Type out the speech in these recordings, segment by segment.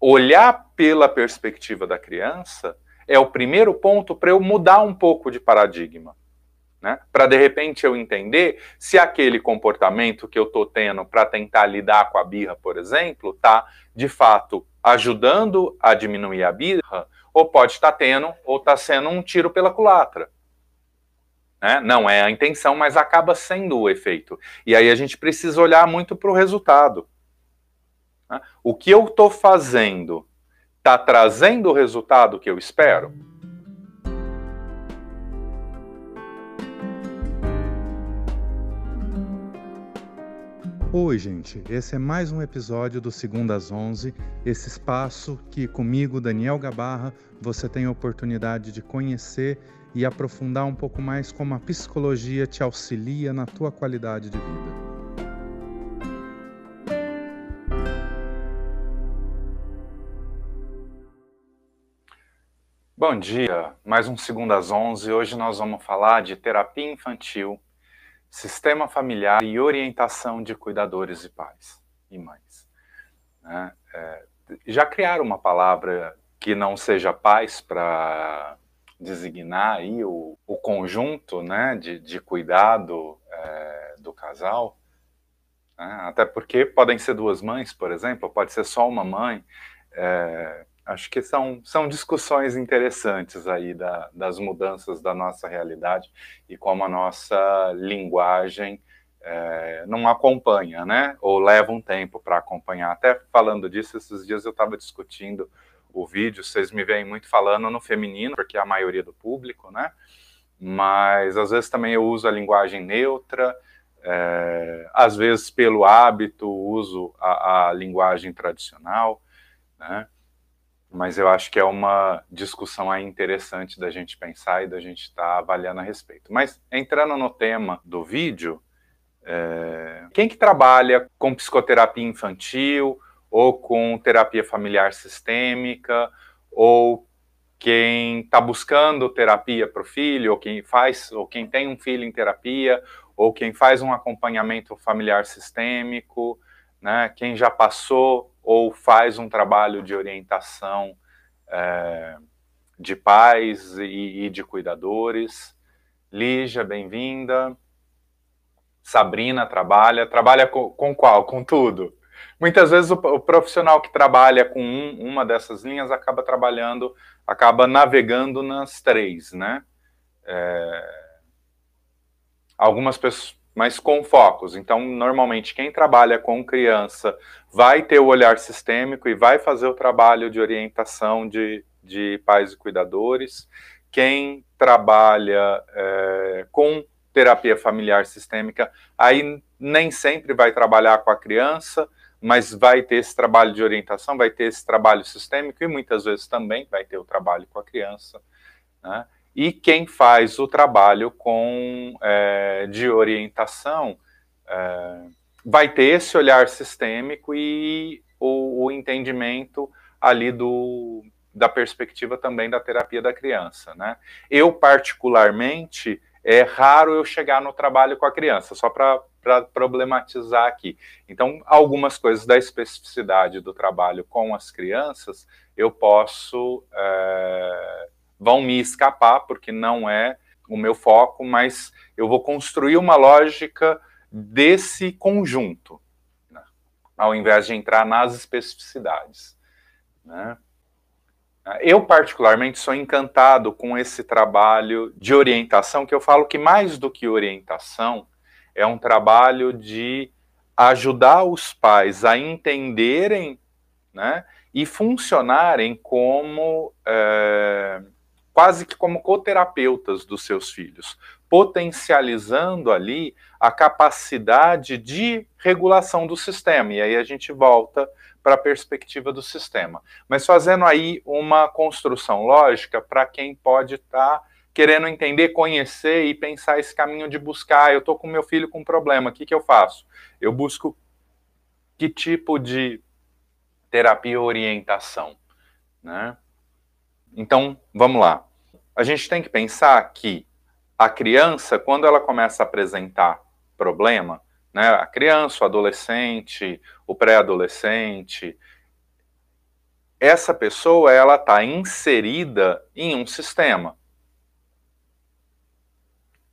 olhar pela perspectiva da criança é o primeiro ponto para eu mudar um pouco de paradigma. Né? Para de repente eu entender se aquele comportamento que eu estou tendo para tentar lidar com a birra, por exemplo, está de fato ajudando a diminuir a birra, ou pode estar tá tendo, ou está sendo um tiro pela culatra. Né? Não é a intenção, mas acaba sendo o efeito. E aí a gente precisa olhar muito para o resultado. Né? O que eu estou fazendo está trazendo o resultado que eu espero? Oi, gente. Esse é mais um episódio do Segunda às 11, esse espaço que comigo, Daniel Gabarra, você tem a oportunidade de conhecer e aprofundar um pouco mais como a psicologia te auxilia na tua qualidade de vida. Bom dia, mais um Segundo às 11. Hoje nós vamos falar de terapia infantil sistema familiar e orientação de cuidadores e pais e mães. Né? É, já criaram uma palavra que não seja pais para designar aí o, o conjunto né, de, de cuidado é, do casal? Né? Até porque podem ser duas mães, por exemplo, pode ser só uma mãe. É, acho que são, são discussões interessantes aí da, das mudanças da nossa realidade e como a nossa linguagem é, não acompanha, né? Ou leva um tempo para acompanhar. Até falando disso, esses dias eu estava discutindo o vídeo, vocês me veem muito falando no feminino, porque é a maioria do público, né? Mas às vezes também eu uso a linguagem neutra, é, às vezes pelo hábito uso a, a linguagem tradicional, né? Mas eu acho que é uma discussão aí interessante da gente pensar e da gente estar tá avaliando a respeito. Mas entrando no tema do vídeo, é... quem que trabalha com psicoterapia infantil ou com terapia familiar sistêmica ou quem está buscando terapia para o filho ou quem faz ou quem tem um filho em terapia ou quem faz um acompanhamento familiar sistêmico, né? Quem já passou ou faz um trabalho de orientação é, de pais e, e, de cuidadores. Lígia, bem-vinda. Sabrina trabalha, trabalha com, com, qual? Com tudo. Muitas vezes o, o profissional que trabalha com um, uma dessas linhas acaba trabalhando, acaba navegando nas três, né? É, algumas pessoas mas com focos. Então, normalmente, quem trabalha com criança vai ter o olhar sistêmico e vai fazer o trabalho de orientação de, de pais e cuidadores. Quem trabalha é, com terapia familiar sistêmica, aí nem sempre vai trabalhar com a criança, mas vai ter esse trabalho de orientação, vai ter esse trabalho sistêmico e muitas vezes também vai ter o trabalho com a criança. Né? E quem faz o trabalho com é, de orientação é, vai ter esse olhar sistêmico e o, o, entendimento ali do, da perspectiva também da terapia da criança, né? Eu particularmente é raro eu chegar no trabalho com a criança, só para problematizar aqui. Então, algumas coisas da especificidade do trabalho com as crianças eu posso é, vão me escapar, porque não é o meu foco, mas eu vou construir uma lógica desse conjunto, né? ao invés de entrar nas especificidades. Né? Eu, particularmente, sou encantado com esse trabalho de orientação, que eu falo que mais do que orientação, é um trabalho de ajudar os pais a entenderem né, e funcionarem como é, quase que como coterapeutas dos seus filhos, potencializando ali a capacidade de regulação do sistema. E aí a gente volta para a perspectiva do sistema. Mas fazendo aí uma construção lógica para quem pode estar tá querendo entender, conhecer e pensar esse caminho de buscar. Eu estou com meu filho com um problema, o que, que eu faço? Eu busco que tipo de terapia orientação, né? Então, vamos lá a gente tem que pensar que a criança, quando ela começa a apresentar problema, né, a criança, o adolescente, o pré-adolescente, essa pessoa ela está inserida em um sistema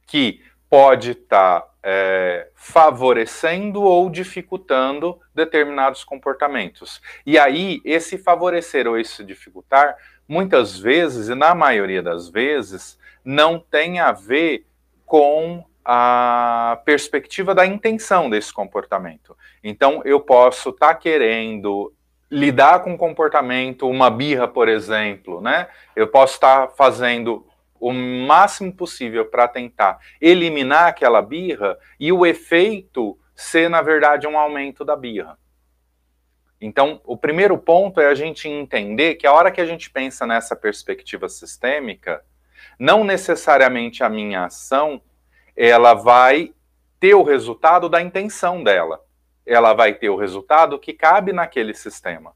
que pode estar tá, é, favorecendo ou dificultando determinados comportamentos. E aí, esse favorecer ou esse dificultar, muitas vezes, e na maioria das vezes, não tem a ver com a perspectiva da intenção desse comportamento. Então, eu posso estar tá querendo lidar com comportamento, uma birra, por exemplo, né? Eu posso estar tá fazendo o máximo possível para tentar eliminar aquela birra e o efeito ser, na verdade, um aumento da birra. Então, o primeiro ponto é a gente entender que a hora que a gente pensa nessa perspectiva sistêmica, não necessariamente a minha ação ela vai ter o resultado da intenção dela. Ela vai ter o resultado que cabe naquele sistema.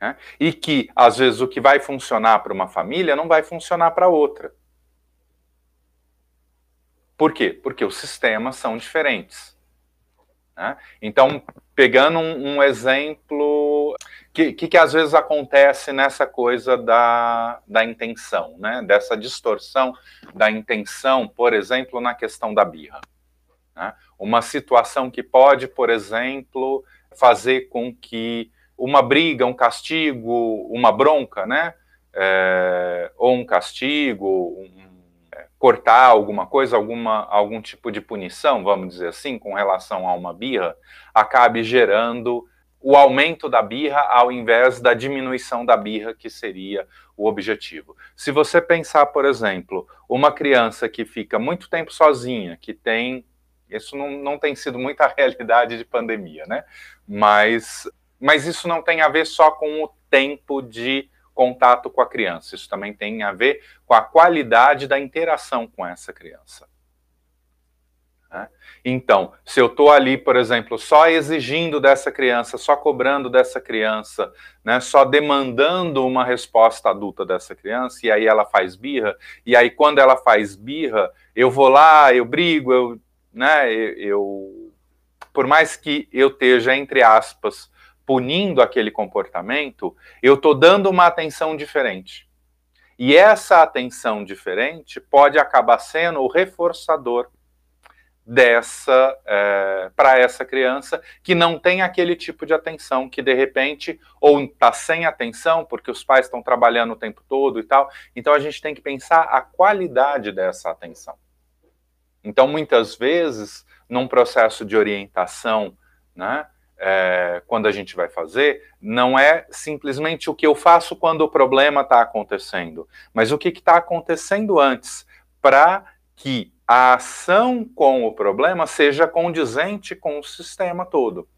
Né? E que, às vezes, o que vai funcionar para uma família não vai funcionar para outra. Por quê? Porque os sistemas são diferentes. Né? Então, pegando um, um exemplo que, que, que, às vezes acontece nessa coisa da, da intenção, né? dessa distorção da intenção, por exemplo, na questão da birra. Né? Uma situação que pode, por exemplo, fazer com que uma briga, um castigo, uma bronca, né? É, ou um castigo, um, cortar alguma coisa, alguma, algum tipo de punição, vamos dizer assim, com relação a uma birra, acabe gerando o aumento da birra ao invés da diminuição da birra, que seria o objetivo. Se você pensar, por exemplo, uma criança que fica muito tempo sozinha, que tem. Isso não, não tem sido muita realidade de pandemia, né? Mas mas isso não tem a ver só com o tempo de contato com a criança, isso também tem a ver com a qualidade da interação com essa criança. Né? Então, se eu estou ali, por exemplo, só exigindo dessa criança, só cobrando dessa criança, né, só demandando uma resposta adulta dessa criança, e aí ela faz birra, e aí quando ela faz birra, eu vou lá, eu brigo, eu, né, eu, eu por mais que eu esteja, entre aspas, punindo aquele comportamento, eu estou dando uma atenção diferente. E essa atenção diferente pode acabar sendo o reforçador dessa é, para essa criança que não tem aquele tipo de atenção que de repente ou está sem atenção porque os pais estão trabalhando o tempo todo e tal então a gente tem que pensar a qualidade dessa atenção então muitas vezes num processo de orientação né é, quando a gente vai fazer, não é simplesmente o que eu faço quando o problema está acontecendo, mas o que está acontecendo antes, para que a ação com o problema seja condizente com o sistema todo.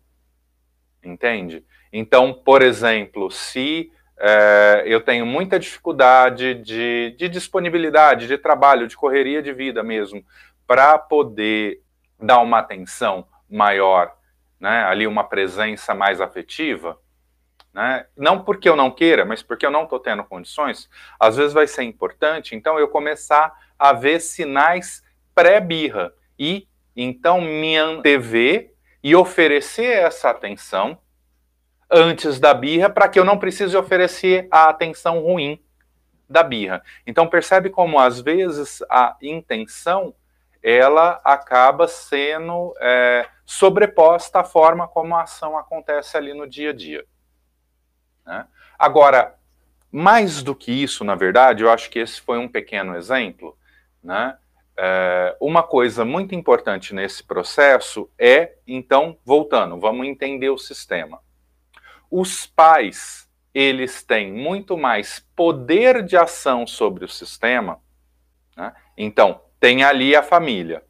Entende? Então, por exemplo, se é, eu tenho muita dificuldade de, de disponibilidade, de trabalho, de correria de vida mesmo, para poder dar uma atenção maior né, ali uma presença mais afetiva, né, não porque eu não queira, mas porque eu não estou tendo condições, às vezes vai ser importante, então eu começar a ver sinais pré-birra e então me antever e oferecer essa atenção antes da birra para que eu não precise oferecer a atenção ruim da birra. Então percebe como às vezes a intenção ela acaba sendo é, sobreposta à forma como a ação acontece ali no dia a dia. Né? Agora, mais do que isso, na verdade, eu acho que esse foi um pequeno exemplo. Né? É, uma coisa muito importante nesse processo é, então, voltando, vamos entender o sistema. Os pais, eles têm muito mais poder de ação sobre o sistema. Né? Então, tem ali a família.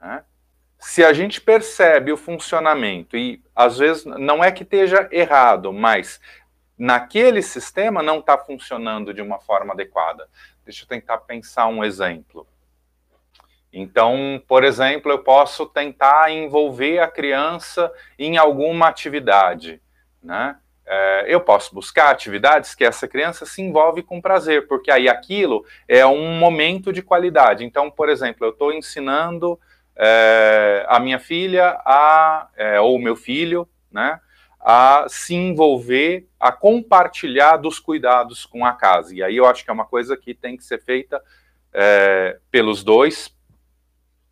Né? Se a gente percebe o funcionamento, e às vezes não é que esteja errado, mas naquele sistema não está funcionando de uma forma adequada. Deixa eu tentar pensar um exemplo. Então, por exemplo, eu posso tentar envolver a criança em alguma atividade, né? É, eu posso buscar atividades que essa criança se envolve com prazer, porque aí aquilo é um momento de qualidade. Então, por exemplo, eu estou ensinando é, a minha filha a, é, ou o meu filho, né, a se envolver, a compartilhar dos cuidados com a casa. E aí eu acho que é uma coisa que tem que ser feita é, pelos dois,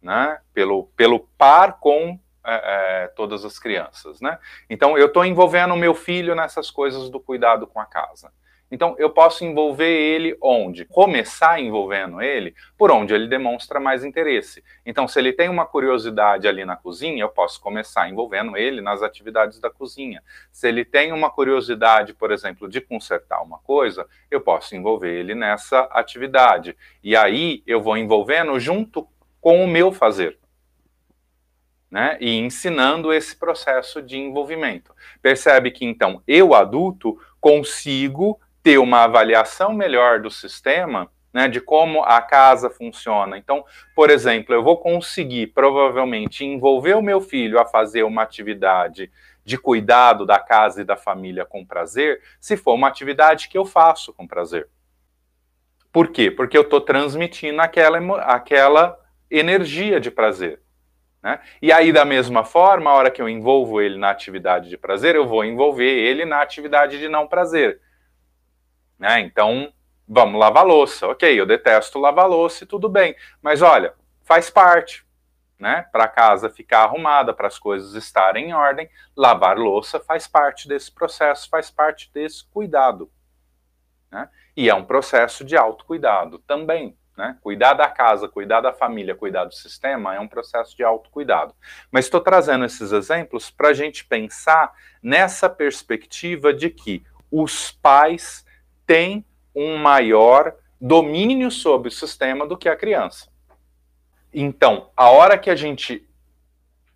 né? pelo, pelo par com é, é, todas as crianças. Né? Então eu estou envolvendo o meu filho nessas coisas do cuidado com a casa. Então, eu posso envolver ele onde? Começar envolvendo ele por onde ele demonstra mais interesse. Então, se ele tem uma curiosidade ali na cozinha, eu posso começar envolvendo ele nas atividades da cozinha. Se ele tem uma curiosidade, por exemplo, de consertar uma coisa, eu posso envolver ele nessa atividade. E aí eu vou envolvendo junto com o meu fazer. Né, e ensinando esse processo de envolvimento. Percebe que então eu adulto consigo ter uma avaliação melhor do sistema, né, de como a casa funciona. Então, por exemplo, eu vou conseguir provavelmente envolver o meu filho a fazer uma atividade de cuidado da casa e da família com prazer, se for uma atividade que eu faço com prazer. Por quê? Porque eu estou transmitindo aquela, aquela energia de prazer. Né? E aí, da mesma forma, a hora que eu envolvo ele na atividade de prazer, eu vou envolver ele na atividade de não prazer. Né? Então, vamos lavar louça. Ok, eu detesto lavar louça e tudo bem. Mas olha, faz parte. Né? Para casa ficar arrumada, para as coisas estarem em ordem, lavar louça faz parte desse processo, faz parte desse cuidado. Né? E é um processo de autocuidado também. Né? Cuidar da casa, cuidar da família, cuidar do sistema é um processo de autocuidado. Mas estou trazendo esses exemplos para a gente pensar nessa perspectiva de que os pais tem um maior domínio sobre o sistema do que a criança. Então, a hora que a gente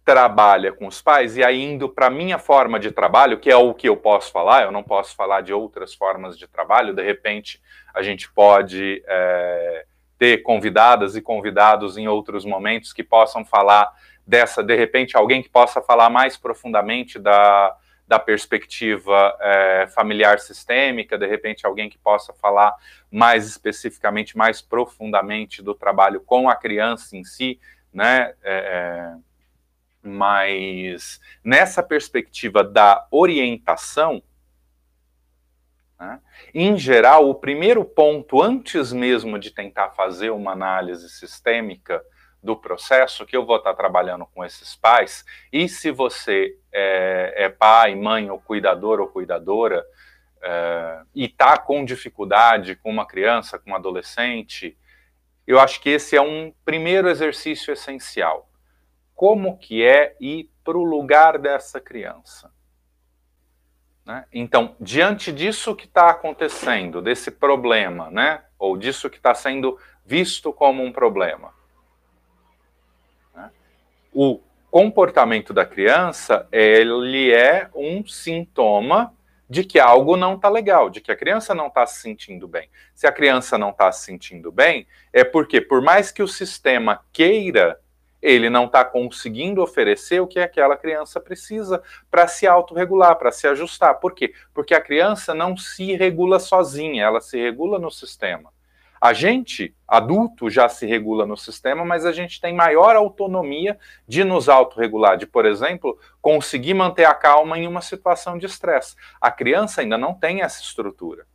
trabalha com os pais, e aí indo para a minha forma de trabalho, que é o que eu posso falar, eu não posso falar de outras formas de trabalho, de repente a gente pode é, ter convidadas e convidados em outros momentos que possam falar dessa, de repente alguém que possa falar mais profundamente da, da perspectiva é, familiar sistêmica, de repente alguém que possa falar mais especificamente, mais profundamente do trabalho com a criança em si, né? É, é mas nessa perspectiva da orientação, né, em geral, o primeiro ponto, antes mesmo de tentar fazer uma análise sistêmica, do processo que eu vou estar trabalhando com esses pais. E se você é, é pai, mãe, ou cuidador ou cuidadora, é, e está com dificuldade com uma criança, com um adolescente, eu acho que esse é um primeiro exercício essencial. Como que é ir para o lugar dessa criança? Né? Então, diante disso que está acontecendo, desse problema, né? ou disso que está sendo visto como um problema, o comportamento da criança, ele é um sintoma de que algo não está legal, de que a criança não está se sentindo bem. Se a criança não está se sentindo bem, é porque, por mais que o sistema queira, ele não está conseguindo oferecer o que aquela criança precisa para se autorregular, para se ajustar. Por quê? Porque a criança não se regula sozinha, ela se regula no sistema. A gente, adulto, já se regula no sistema, mas a gente tem maior autonomia de nos autorregular, de, por exemplo, conseguir manter a calma em uma situação de estresse. A criança ainda não tem essa estrutura.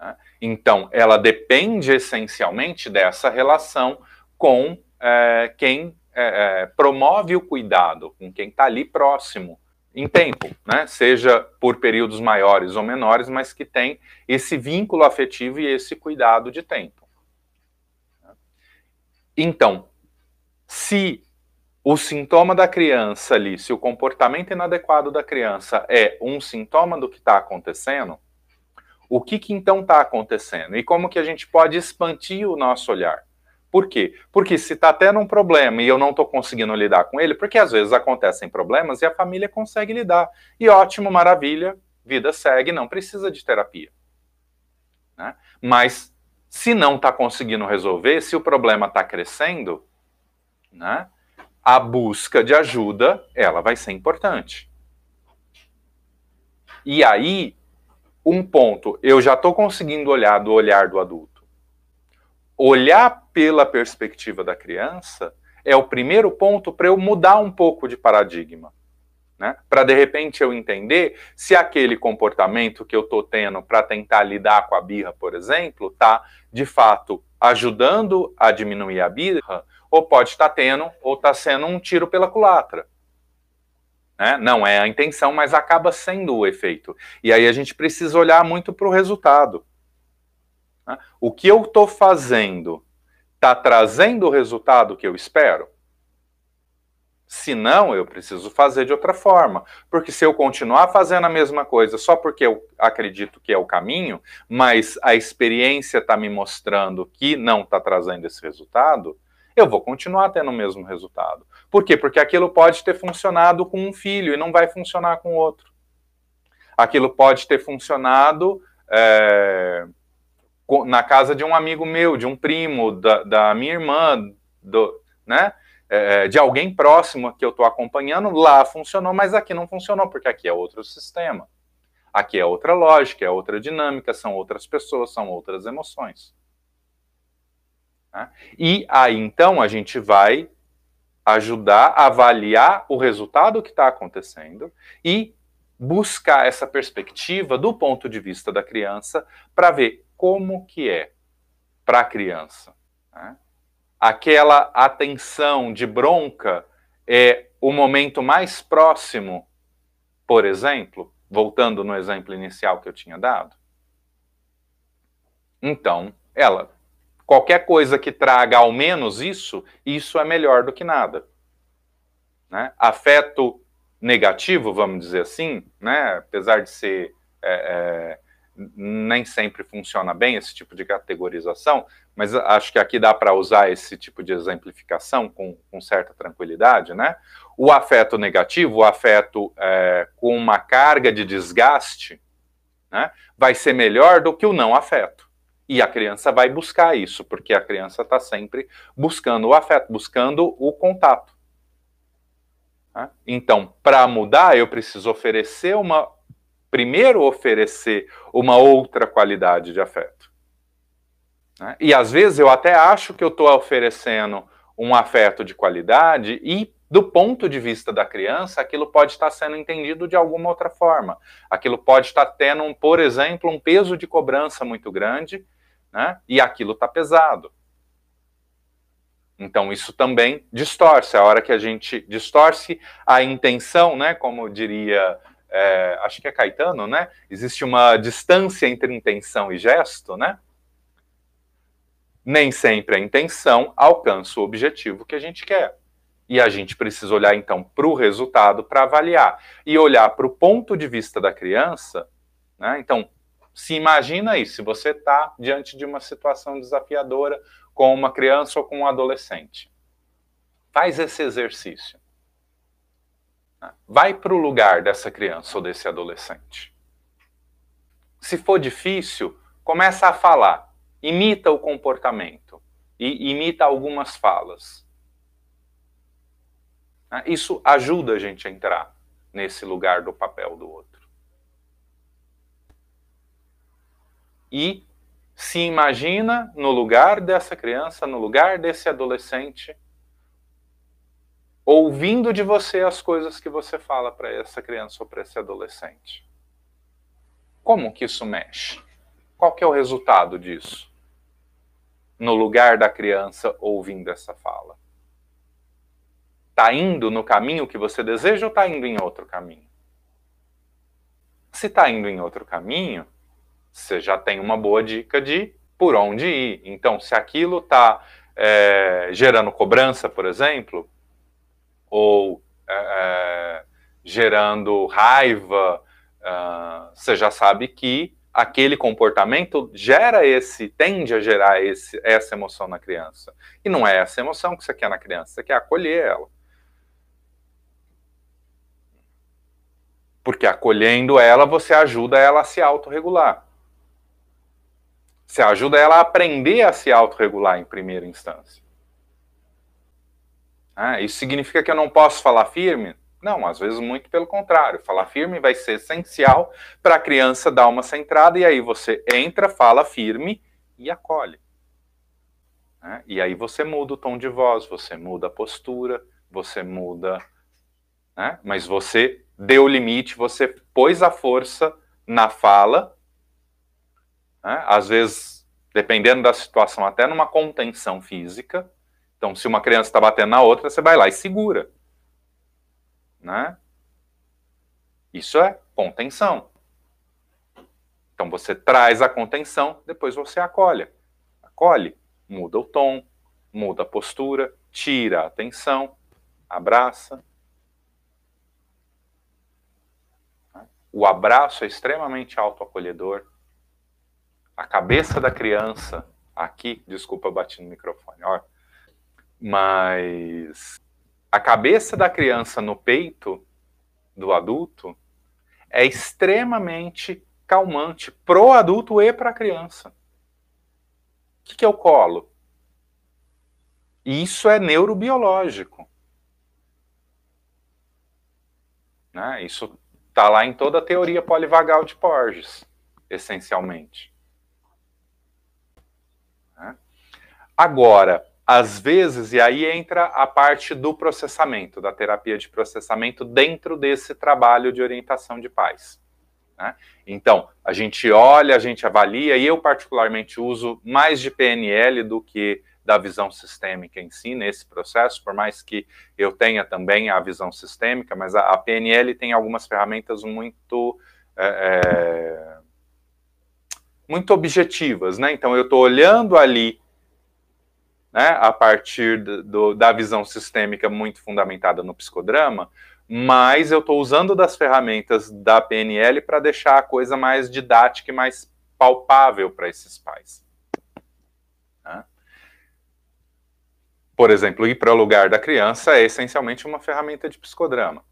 Né? Então, ela depende essencialmente dessa relação com é, quem é, promove o cuidado, com quem está ali próximo em tempo, né? seja por períodos maiores ou menores, mas que tem esse vínculo afetivo e esse cuidado de tempo. Então, se o sintoma da criança ali, se o comportamento inadequado da criança é um sintoma do que está acontecendo, o que, que então está acontecendo? E como que a gente pode expandir o nosso olhar? Por quê? Porque se está tendo um problema e eu não estou conseguindo lidar com ele, porque às vezes acontecem problemas e a família consegue lidar. E ótimo, maravilha, vida segue, não precisa de terapia. Né? Mas se não está conseguindo resolver, se o problema está crescendo, né, a busca de ajuda ela vai ser importante. E aí, um ponto, eu já estou conseguindo olhar do olhar do adulto olhar pela perspectiva da criança é o primeiro ponto para eu mudar um pouco de paradigma. Né? Para de repente eu entender se aquele comportamento que eu estou tendo para tentar lidar com a birra, por exemplo, está de fato ajudando a diminuir a birra, ou pode estar tá tendo, ou está sendo um tiro pela culatra. Né? Não é a intenção, mas acaba sendo o efeito. E aí a gente precisa olhar muito para o resultado. Né? O que eu estou fazendo está trazendo o resultado que eu espero? Se não, eu preciso fazer de outra forma. Porque se eu continuar fazendo a mesma coisa só porque eu acredito que é o caminho, mas a experiência está me mostrando que não está trazendo esse resultado, eu vou continuar tendo o mesmo resultado. Por quê? Porque aquilo pode ter funcionado com um filho e não vai funcionar com outro. Aquilo pode ter funcionado é, na casa de um amigo meu, de um primo, da, da minha irmã, do, né? É, de alguém próximo que eu estou acompanhando, lá funcionou, mas aqui não funcionou, porque aqui é outro sistema. Aqui é outra lógica, é outra dinâmica, são outras pessoas, são outras emoções. Né? E aí então a gente vai ajudar a avaliar o resultado que está acontecendo e buscar essa perspectiva do ponto de vista da criança para ver como que é para a criança. Né? Aquela atenção de bronca é o momento mais próximo, por exemplo, voltando no exemplo inicial que eu tinha dado. Então, ela Qualquer coisa que traga ao menos isso, isso é melhor do que nada. Né? Afeto negativo, vamos dizer assim, né? apesar de ser. É, é, nem sempre funciona bem esse tipo de categorização, mas acho que aqui dá para usar esse tipo de exemplificação com, com, certa tranquilidade, né? O afeto negativo, o afeto é, com uma carga de desgaste, né, vai ser melhor do que o não afeto. E a criança vai buscar isso, porque a criança está sempre buscando o afeto, buscando o contato. Tá? Então, para mudar, eu preciso oferecer uma. Primeiro, oferecer uma outra qualidade de afeto. Né? E às vezes eu até acho que eu estou oferecendo um afeto de qualidade e do ponto de vista da criança, aquilo pode estar sendo entendido de alguma outra forma. Aquilo pode estar tendo, por exemplo, um peso de cobrança muito grande né? e aquilo está pesado. Então, isso também distorce. A hora que a gente distorce a intenção, né, como diria, é, acho que é Caetano, né? Existe uma distância entre intenção e gesto, né? Nem sempre a intenção alcança o objetivo que a gente quer. E a gente precisa olhar, então, para o resultado para avaliar. E olhar para o ponto de vista da criança. Né? Então, se imagina aí, se você está diante de uma situação desafiadora com uma criança ou com um adolescente. Faz esse exercício. Vai para o lugar dessa criança ou desse adolescente. Se for difícil, começa a falar. Imita o comportamento e imita algumas falas. Isso ajuda a gente a entrar nesse lugar do papel do outro. e se imagina no lugar dessa criança, no lugar desse adolescente, ouvindo de você as coisas que você fala para essa criança ou para esse adolescente. Como que isso mexe? Qual que é o resultado disso? No lugar da criança ouvindo essa fala. Está indo no caminho que você deseja ou está indo em outro caminho? Se está indo em outro caminho, você já tem uma boa dica de por onde ir. Então, se aquilo está é, gerando cobrança, por exemplo, ou é, é gerando raiva, uh, você já sabe que aquele comportamento gera esse, tende a gerar esse, essa emoção na criança. E não é essa emoção que você quer na criança, você quer acolher ela. Porque acolhendo ela, você ajuda ela a se autorregular. Você ajuda ela a aprender a se autorregular em primeira instância. Ah, isso significa que eu não posso falar firme? Não, às vezes muito pelo contrário. Falar firme vai ser essencial para a criança dar uma centrada e aí você entra, fala firme e acolhe. Né? E aí você muda o tom de voz, você muda a postura, você muda. Né? Mas você deu o limite, você pôs a força na fala, né? às vezes, dependendo da situação, até numa contenção física. Então, se uma criança está batendo na outra, você vai lá e segura. Né? Isso é contenção. Então você traz a contenção, depois você acolhe. Acolhe, muda o tom, muda a postura, tira a atenção, abraça. O abraço é extremamente autoacolhedor. A cabeça da criança, aqui, desculpa, bati no microfone, ó. Mas a cabeça da criança no peito do adulto é extremamente calmante pro adulto e para a criança. O que, que é o colo? Isso é neurobiológico. Né? Isso está lá em toda a teoria polivagal de Porges, essencialmente. Né? Agora, às vezes, e aí entra a parte do processamento, da terapia de processamento dentro desse trabalho de orientação de pais. Né? Então, a gente olha, a gente avalia, e eu particularmente uso mais de PNL do que da visão sistêmica em si nesse processo, por mais que eu tenha também a visão sistêmica, mas a, a PNL tem algumas ferramentas muito é, é muito objetivas, né? Então eu estou olhando ali né, a partir do, da visão sistêmica muito fundamentada no psicodrama, mas eu estou usando das ferramentas da PNL para deixar a coisa mais didática e mais palpável para esses pais. Né? Por exemplo, ir para o lugar da criança é essencialmente uma ferramenta de psicodrama.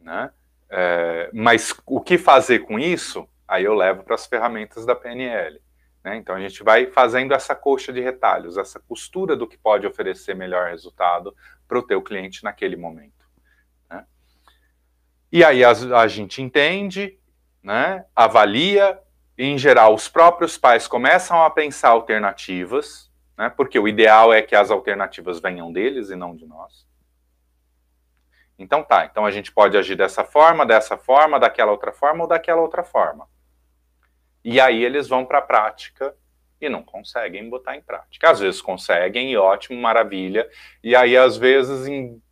Né? É, mas o que fazer com isso, aí eu levo para as ferramentas da PNL. Né? Então a gente vai fazendo essa coxa de retalhos, essa costura do que pode oferecer melhor resultado para o teu cliente naquele momento. Né? E aí a, a, gente entende, né? avalia, e em geral os próprios pais começam a pensar alternativas, né? porque o ideal é que as alternativas venham deles e não de nós. Então tá, então a gente pode agir dessa forma, dessa forma, daquela outra forma ou daquela outra forma. E aí eles vão para a prática e não conseguem botar em prática. Às vezes conseguem, e ótimo, maravilha. E aí, às vezes, em,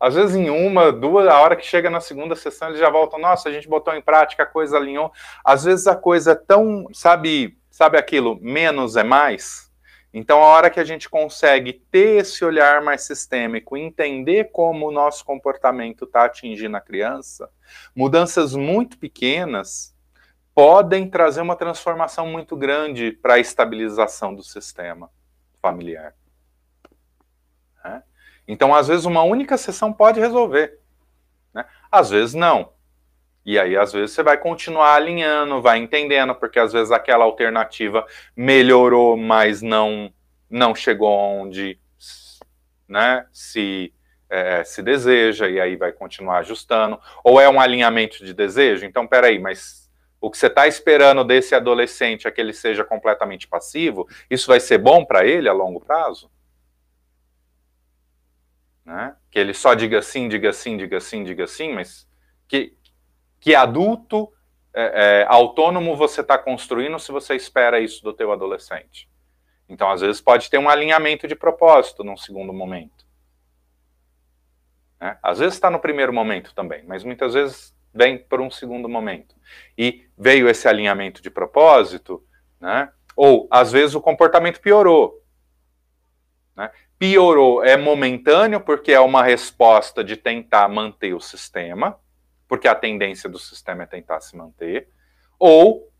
às vezes em uma, duas, a hora que chega na segunda sessão, eles já voltam, nossa, a gente botou em prática, a coisa alinhou. Às vezes a coisa é tão, sabe, sabe aquilo, menos é mais. Então, a hora que a gente consegue ter esse olhar mais sistêmico, entender como o nosso comportamento está atingindo a criança, mudanças muito pequenas podem trazer uma transformação muito grande para a estabilização do sistema familiar. Né? Então, às vezes, uma única sessão pode resolver. Né? Às vezes, não. E aí, às vezes, você vai continuar alinhando, vai entendendo, porque às vezes aquela alternativa melhorou, mas não, não chegou onde né, se, é, se deseja, e aí vai continuar ajustando. Ou é um alinhamento de desejo, então, peraí, mas o que você está esperando desse adolescente é que ele seja completamente passivo, isso vai ser bom para ele a longo prazo? Né? Que ele só diga sim, diga sim, diga sim, diga sim, mas que, que adulto é, é, autônomo você está construindo se você espera isso do teu adolescente? Então, às vezes, pode ter um alinhamento de propósito num segundo momento. Né? Às vezes está no primeiro momento também, mas muitas vezes vem por um segundo momento. E veio esse alinhamento de propósito, né? ou às vezes o comportamento piorou. Né? Piorou é momentâneo, porque é uma resposta de tentar manter o sistema, porque a tendência do sistema é tentar se manter, ou,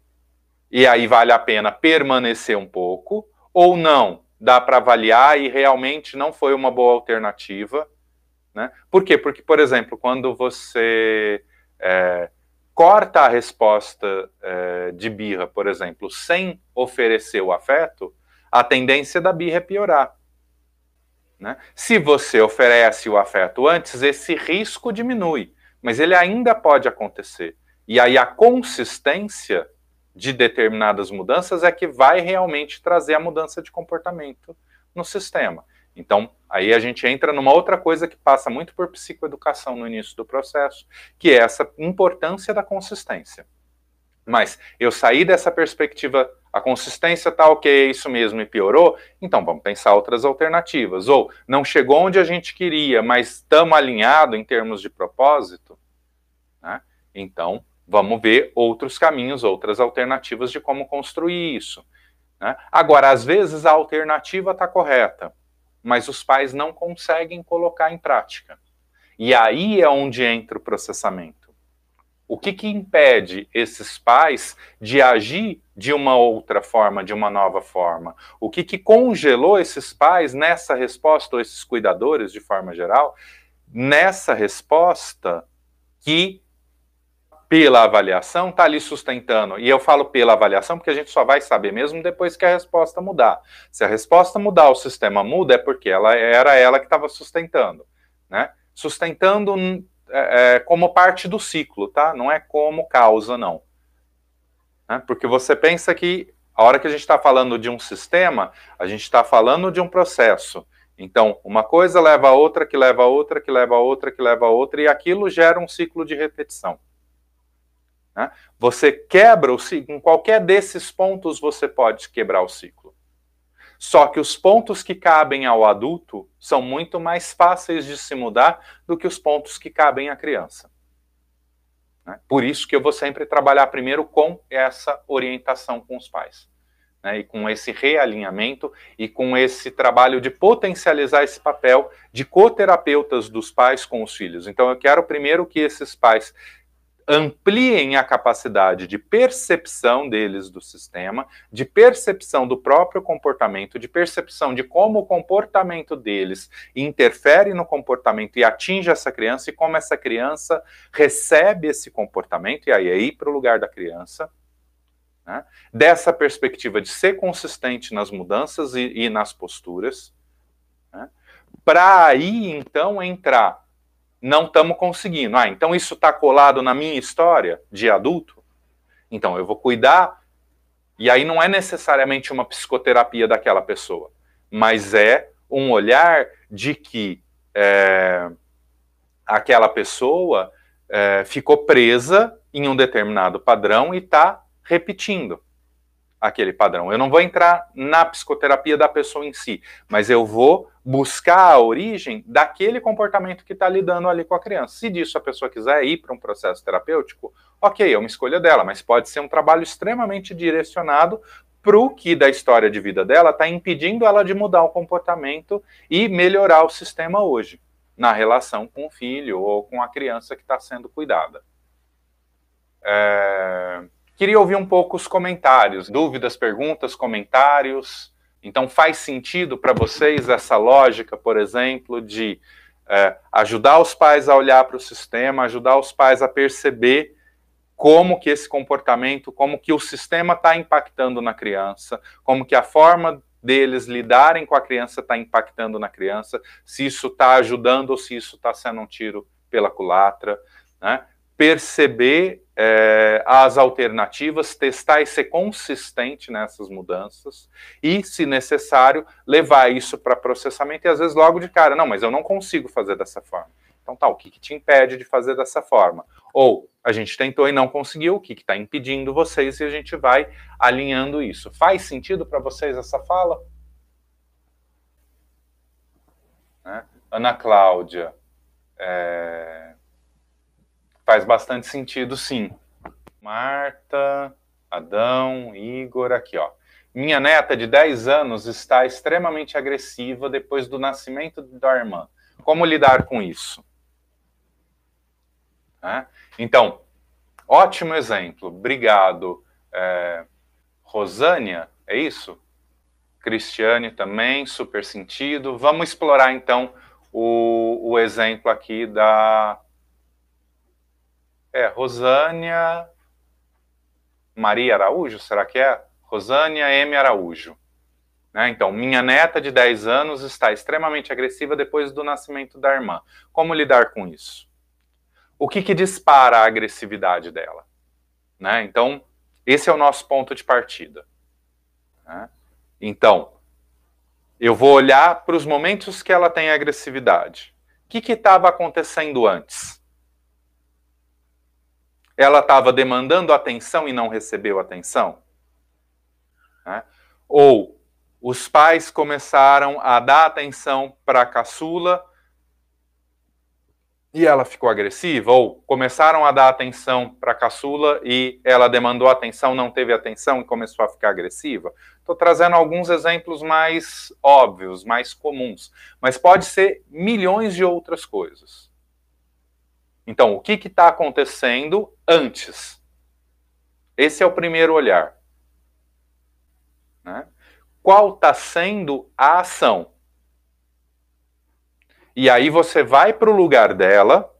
e aí vale a pena permanecer um pouco, ou não, dá para avaliar e realmente não foi uma boa alternativa. Né? Por quê? Porque, por exemplo, quando você é, corta a resposta é, de birra, por exemplo, sem oferecer o afeto, a tendência da birra é piorar. Né? Se você oferece o afeto antes, esse risco diminui, mas ele ainda pode acontecer. E aí a consistência de determinadas mudanças é que vai realmente trazer a mudança de comportamento no sistema. Então, aí a gente entra numa outra coisa que passa muito por psicoeducação no início do processo, que é essa importância da consistência. Mas eu saí dessa perspectiva, a consistência está ok, isso mesmo, e piorou, então vamos pensar outras alternativas. Ou não chegou onde a gente queria, mas estamos alinhados em termos de propósito, né? então vamos ver outros caminhos, outras alternativas de como construir isso. Né? Agora, às vezes a alternativa está correta, mas os pais não conseguem colocar em prática. E aí é onde entra o processamento. O que, que impede esses pais de agir de uma outra forma, de uma nova forma? O que, que congelou esses pais nessa resposta, ou esses cuidadores de forma geral, nessa resposta que pela avaliação está ali sustentando. E eu falo pela avaliação porque a gente só vai saber mesmo depois que a resposta mudar. Se a resposta mudar, o sistema muda, é porque ela era ela que estava sustentando. Né? Sustentando é, é, como parte do ciclo, tá? Não é como causa, não. Né? Porque você pensa que a hora que a gente está falando de um sistema, a gente está falando de um processo. Então, uma coisa leva a outra, que leva a outra, que leva a outra, que leva a outra, e aquilo gera um ciclo de repetição. Né? Você quebra o ciclo, em qualquer desses pontos você pode quebrar o ciclo. Só que os pontos que cabem ao adulto são muito mais fáceis de se mudar do que os pontos que cabem à criança. Né? Por isso que eu vou sempre trabalhar primeiro com essa orientação com os pais. Né? E com esse realinhamento e com esse trabalho de potencializar esse papel de coterapeutas dos pais com os filhos. Então eu quero primeiro que esses pais ampliem a capacidade de percepção deles do sistema, de percepção do próprio comportamento, de percepção de como o comportamento deles interfere no comportamento e atinge essa criança e como essa criança recebe esse comportamento, e aí é ir para o lugar da criança. Né? Dessa perspectiva de ser consistente nas mudanças e, e nas posturas, né? para aí então entrar não estamos conseguindo. Ah, então isso está colado na minha história de adulto? Então eu vou cuidar. E aí não é necessariamente uma psicoterapia daquela pessoa, mas é um olhar de que é, aquela pessoa é, ficou presa em um determinado padrão e está repetindo aquele padrão. Eu não vou entrar na psicoterapia da pessoa em si, mas eu vou buscar a origem daquele comportamento que está lidando ali com a criança. Se disso a pessoa quiser ir para um processo terapêutico, ok, é uma escolha dela, mas pode ser um trabalho extremamente direcionado para o que da história de vida dela está impedindo ela de mudar o comportamento e melhorar o sistema hoje, na relação com o filho ou com a criança que está sendo cuidada. É... Queria ouvir um pouco os comentários, dúvidas, perguntas, comentários. Então, faz sentido para vocês essa lógica, por exemplo, de é, ajudar os pais a olhar para o sistema, ajudar os pais a perceber como que esse comportamento, como que o sistema está impactando na criança, como que a forma deles lidarem com a criança está impactando na criança, se isso está ajudando ou se isso está sendo um tiro pela culatra, né? Perceber é, as alternativas, testar e ser consistente nessas mudanças e, se necessário, levar isso para processamento e às vezes logo de cara, não, mas eu não consigo fazer dessa forma. Então tá, o que, que te impede de fazer dessa forma? Ou a gente tentou e não conseguiu, o que está impedindo vocês e a gente vai alinhando isso. Faz sentido para vocês essa fala? Né? Ana Cláudia, é... Faz bastante sentido, sim. Marta, Adão, Igor, aqui, ó. Minha neta de 10 anos está extremamente agressiva depois do nascimento da irmã. Como lidar com isso? É? Então, ótimo exemplo. Obrigado. É, Rosânia, é isso? Cristiane também, super sentido. Vamos explorar então o, o exemplo aqui da é, Rosânia Maria Araújo, será que é? Rosânia M. Araújo. Né? Então, minha neta de 10 anos está extremamente agressiva depois do nascimento da irmã. Como lidar com isso? O que, que dispara a agressividade dela? Né? Então, esse é o nosso ponto de partida. Né? Então, eu vou olhar para os momentos que ela tem agressividade. O que estava acontecendo antes? Ela estava demandando atenção e não recebeu atenção? Né? Ou os pais começaram a dar atenção para a caçula e ela ficou agressiva, ou começaram a dar atenção para a caçula e ela demandou atenção, não teve atenção e começou a ficar agressiva. Estou trazendo alguns exemplos mais óbvios, mais comuns, mas pode ser milhões de outras coisas. Então, o que está acontecendo antes? Esse é o primeiro olhar. Né? Qual está sendo a ação? E aí você vai para o lugar dela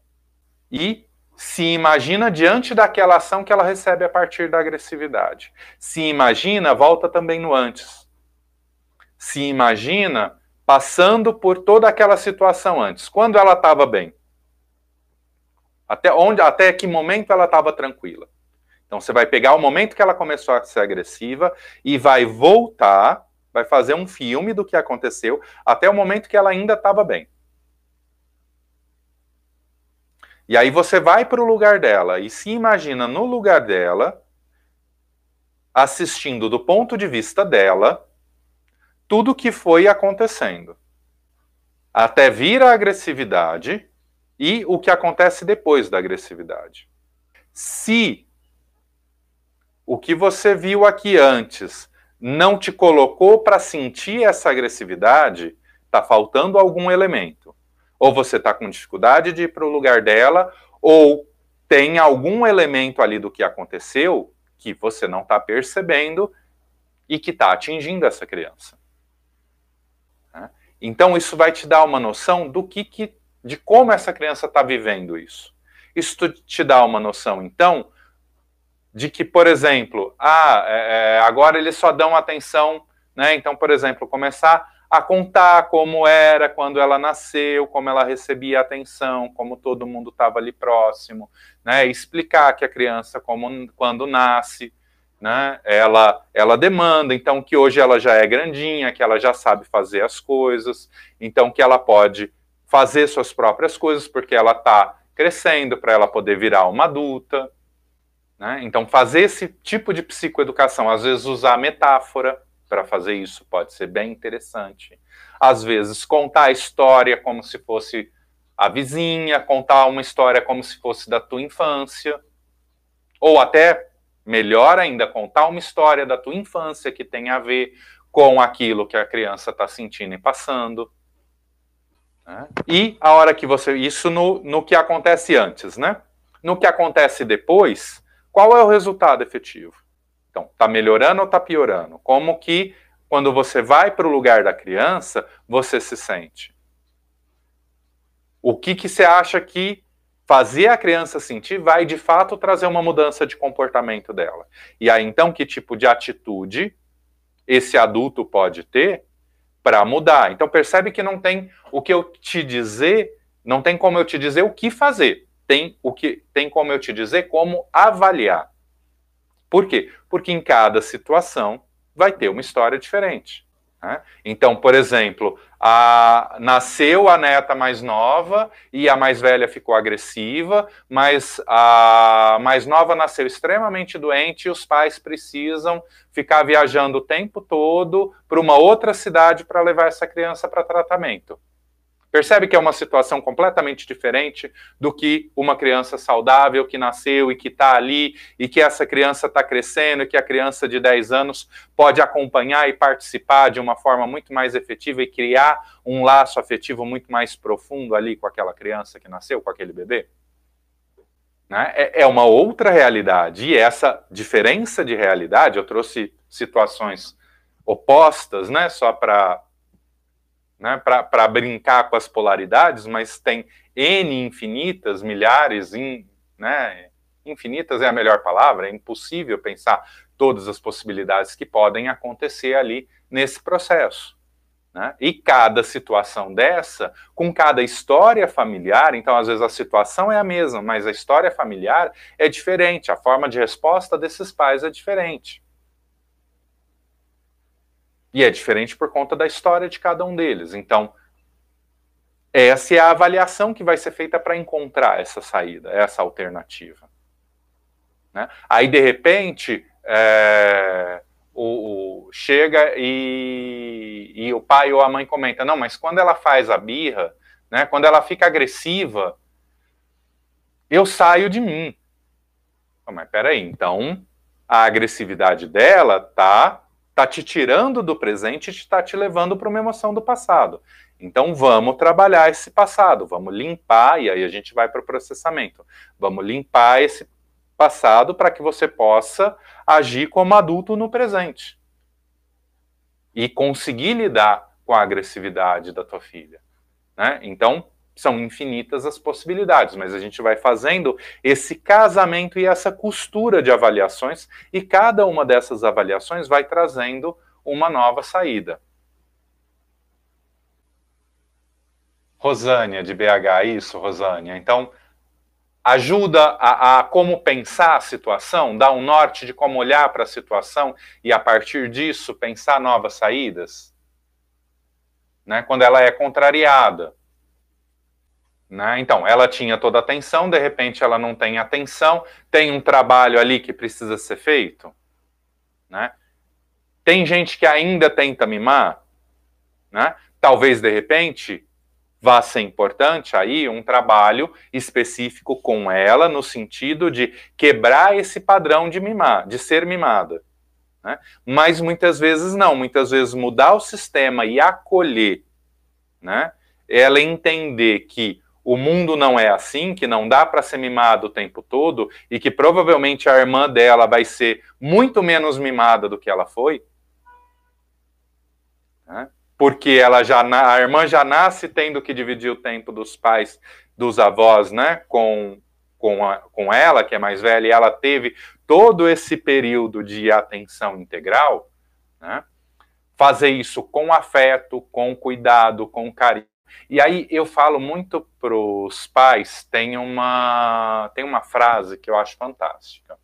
e se imagina diante daquela ação que ela recebe a partir da agressividade. Se imagina, volta também no antes. Se imagina passando por toda aquela situação antes. Quando ela estava bem? Até onde, até que momento ela estava tranquila? Então você vai pegar o momento que ela começou a ser agressiva e vai voltar, vai fazer um filme do que aconteceu até o momento que ela ainda estava bem. E aí você vai para o lugar dela e se imagina no lugar dela, assistindo do ponto de vista dela, tudo o que foi acontecendo. Até vir a agressividade e o que acontece depois da agressividade. Se o que você viu aqui antes não te colocou para sentir essa agressividade, está faltando algum elemento. Ou você está com dificuldade de ir para o lugar dela, ou tem algum elemento ali do que aconteceu que você não está percebendo e que está atingindo essa criança. Né? Então isso vai te dar uma noção do que, que de como essa criança está vivendo isso. Isso te dá uma noção, então, de que, por exemplo, ah, é, é agora eles só dão atenção, né? Então, por exemplo, começar a contar como era quando ela nasceu, como ela recebia atenção, como todo mundo estava ali próximo, né? Explicar que a criança, como quando nasce, né? Ela, ela demanda, então que hoje ela já é grandinha, que ela já sabe fazer as coisas, então que ela pode fazer suas próprias coisas porque ela está crescendo para ela poder virar uma adulta. Né? Então, fazer esse tipo de psicoeducação, às vezes usar metáfora, para fazer isso pode ser bem interessante. Às vezes, contar a história como se fosse a vizinha, contar uma história como se fosse da tua infância, ou até, melhor ainda, contar uma história da tua infância que tem a ver com aquilo que a criança está sentindo e passando. Né? E a hora que você. Isso no, no que acontece antes, né? No que acontece depois, qual é o resultado efetivo? Então, está melhorando ou está piorando? Como que, quando você vai para o lugar da criança, você se sente? O que, que você acha que fazer a criança sentir vai, de fato, trazer uma mudança de comportamento dela? E aí, então, que tipo de atitude esse adulto pode ter para mudar? Então, percebe que não tem o que eu te dizer, não tem como eu te dizer o que fazer. Tem, o que, tem como eu te dizer como avaliar. Por quê? Porque em cada situação vai ter uma história diferente. Né? Então, por exemplo, a, nasceu a neta mais nova e a mais velha ficou agressiva, mas a mais nova nasceu extremamente doente e os pais precisam ficar viajando o tempo todo para uma outra cidade para levar essa criança para tratamento. Percebe que é uma situação completamente diferente do que uma criança saudável que nasceu e que está ali e que essa criança está crescendo e que a criança de 10 anos pode acompanhar e participar de uma forma muito mais efetiva e criar um laço afetivo muito mais profundo ali com aquela criança que nasceu, com aquele bebê? Né? É, é uma outra realidade e essa diferença de realidade, eu trouxe situações opostas, né, só para né, para brincar com as polaridades, mas tem N infinitas, milhares, in, né, infinitas é a melhor palavra, é impossível pensar todas as possibilidades que podem acontecer ali nesse processo. Né? E cada situação dessa, com cada história familiar, então às vezes a situação é a mesma, mas a história familiar é diferente, a forma de resposta desses pais é diferente. E é diferente por conta da história de cada um deles. Então, essa é a avaliação que vai ser feita para encontrar essa saída, essa alternativa. Né? Aí, de repente, é, o, o, chega e, e, o pai ou a mãe comenta: não, mas quando ela faz a birra, né, quando ela fica agressiva, eu saio de mim. Mas peraí, então a agressividade dela tá, tá te tirando do presente e está te levando para uma emoção do passado. Então vamos trabalhar esse passado, vamos limpar, e aí a gente vai para o processamento. Vamos limpar esse passado para que você possa agir como adulto no presente. E conseguir lidar com a agressividade da tua filha. Né? Então, são infinitas as possibilidades, mas a gente vai fazendo esse casamento e essa costura de avaliações, e cada uma dessas avaliações vai trazendo uma nova saída. Rosânia, de BH, isso, Rosânia. Então, ajuda a, a, como pensar a situação, dá um norte de como olhar para a situação e, a partir disso, pensar novas saídas? Né? Quando ela é contrariada. Né? Então, ela tinha toda a atenção, de repente ela não tem atenção, tem um trabalho ali que precisa ser feito. Né? Tem gente que ainda tenta mimar, né? talvez de repente vá ser importante aí um trabalho específico com ela, no sentido de quebrar esse padrão de mimar, de ser mimada. Né? Mas muitas vezes não, muitas vezes mudar o sistema e acolher, né? ela entender que o mundo não é assim, que não dá para ser mimado o tempo todo e que provavelmente a irmã dela vai ser muito menos mimada do que ela foi. Né? porque ela já a irmã já nasce tendo que dividir o tempo dos pais, dos avós, né, com com, a, com ela, que é mais velha, e ela teve todo esse período de atenção integral, né, fazer isso com afeto, com cuidado, com carinho. E aí eu falo muito para os pais, tem uma, tem uma frase que eu acho fantástica.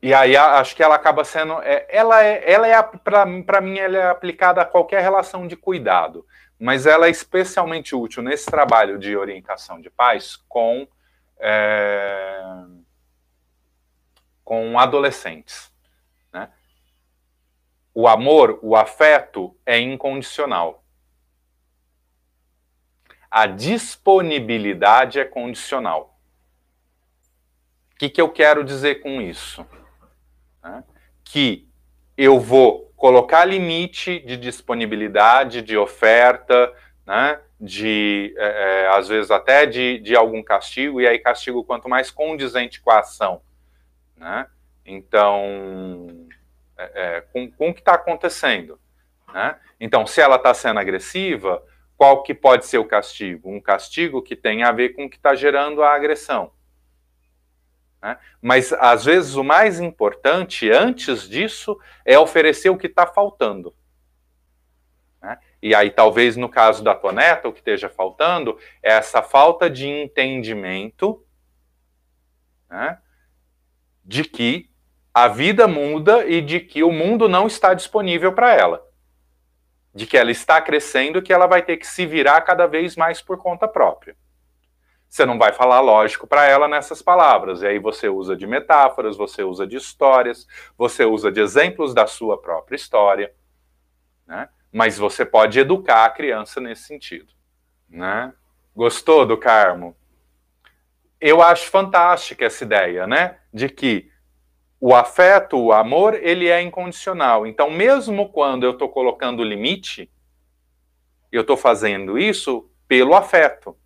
E aí acho que ela acaba sendo. É, ela é, ela é para mim, ela é aplicada a qualquer relação de cuidado, mas ela é especialmente útil nesse trabalho de orientação de pais com, é, com adolescentes. Né? O amor, o afeto é incondicional. A disponibilidade é condicional. O que, que eu quero dizer com isso? né, que eu vou colocar limite de disponibilidade, de oferta, né, de é, é, às vezes até de, de algum castigo, e aí castigo quanto mais condizente com a ação. Né? Então, é, é com, com o que está acontecendo. Né? Então, se ela está sendo agressiva, qual que pode ser o castigo? Um castigo que tem a ver com o que está gerando a agressão. Né? Mas, às vezes, o mais importante, antes disso, é oferecer o que está faltando. Né? E aí, talvez, no caso da tua neta, o que esteja faltando é essa falta de entendimento né? de que a vida muda e de que o mundo não está disponível para ela. De que ela está crescendo que ela vai ter que se virar cada vez mais por conta própria. Você não vai falar lógico para ela nessas palavras. E aí você usa de metáforas, você usa de histórias, você usa de exemplos da sua própria história. Né? Mas você pode educar a criança nesse sentido. Né? Gostou do Carmo? Eu acho fantástica essa ideia, né? De que o afeto, o amor, ele é incondicional. Então, mesmo quando eu estou colocando limite, eu estou fazendo isso pelo afeto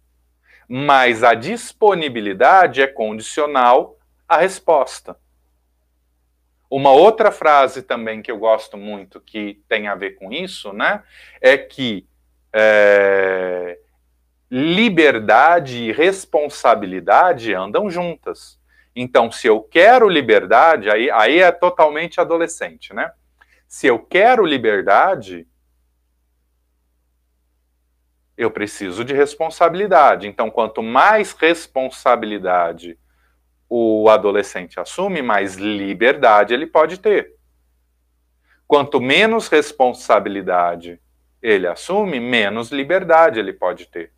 mas a disponibilidade é condicional à resposta. Uma outra frase também que eu gosto muito, que tem a ver com isso, né, é que é, liberdade e responsabilidade andam juntas. Então, se eu quero liberdade, aí, aí é totalmente adolescente, né? Se eu quero liberdade, eu preciso de responsabilidade. Então, quanto mais responsabilidade o adolescente assume, mais liberdade ele pode ter. quanto menos responsabilidade ele assume, menos liberdade ele pode ter.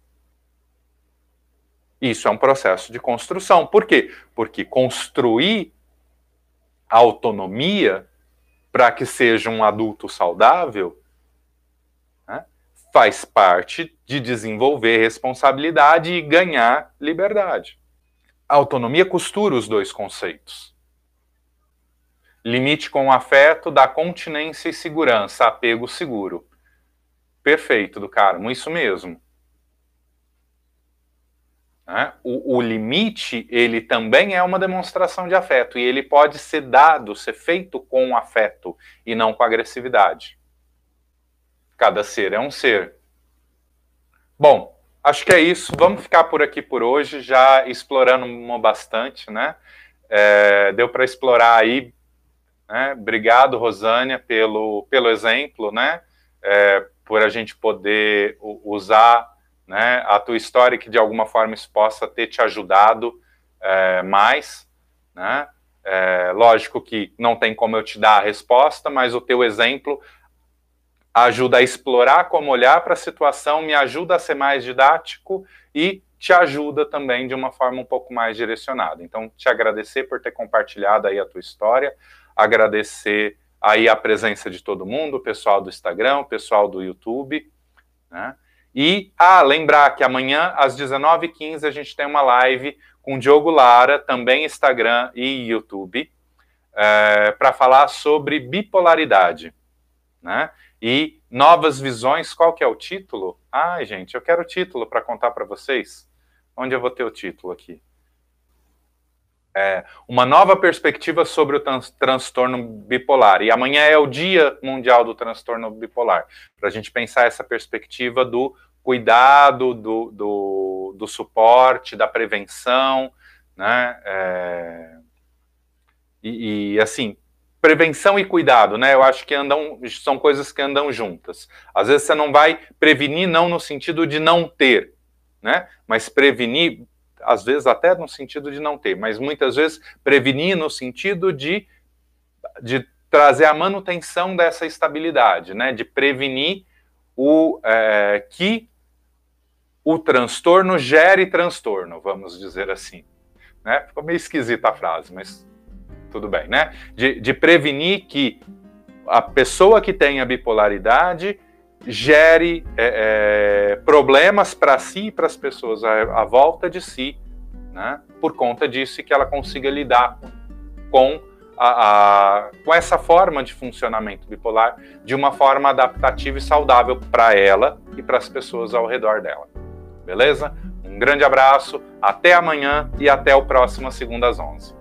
Isso é um processo de construção. Por quê? Porque construir autonomia para que seja um adulto saudável né, faz parte de desenvolver responsabilidade e ganhar liberdade. A autonomia costura os dois conceitos. Limite com afeto dá continência e segurança, apego seguro. Perfeito, do Carmo, isso mesmo. Né? O, o, limite, ele também é uma demonstração de afeto, e ele pode ser dado, ser feito com afeto, e não com agressividade. Cada ser é um ser. Bom, acho que é isso. Vamos ficar por aqui por hoje, já explorando bastante, né? É, deu para explorar aí. Né? Obrigado, Rosânia, pelo, pelo exemplo, né? É, por a gente poder usar né, a tua história que de alguma forma isso possa ter te ajudado é, mais, né? É, lógico que não tem como eu te dar a resposta, mas o teu exemplo ajuda a explorar como olhar para a situação, me ajuda a ser mais didático e te ajuda também de uma forma um pouco mais direcionada. Então, te agradecer por ter compartilhado aí a tua história, agradecer aí a presença de todo mundo, o pessoal do Instagram, o pessoal do YouTube, né? E, ah, lembrar que amanhã, às 19h15, a gente tem uma live com o Diogo Lara, também Instagram e YouTube, é, para falar sobre bipolaridade, né? E novas visões, qual que é o título? Ai, gente, eu quero o título para contar para vocês. Onde eu vou ter o título aqui? É, uma nova perspectiva sobre o trans transtorno bipolar. E amanhã é o Dia Mundial do Transtorno Bipolar, para a gente pensar essa perspectiva do cuidado, do, do, do suporte, da prevenção, né? É, e, e, assim, prevenção e cuidado, né? Eu acho que andam, são coisas que andam juntas. Às vezes você não vai prevenir, não no sentido de não ter, né? Mas prevenir, às vezes até no sentido de não ter, mas muitas vezes prevenir no sentido de, de trazer a manutenção dessa estabilidade, né? De prevenir o é, que o transtorno gere transtorno, vamos dizer assim. Né? Ficou meio esquisita a frase, mas tudo bem, né? De, de prevenir que a pessoa que tem a bipolaridade gere é, é, problemas para si e para as pessoas à, à, volta de si, né? Por conta disso que ela consiga lidar com a, a, com essa forma de funcionamento bipolar de uma forma adaptativa e saudável para ela e para as pessoas ao redor dela beleza? Um grande abraço, até amanhã e até o próximo Segunda às 11.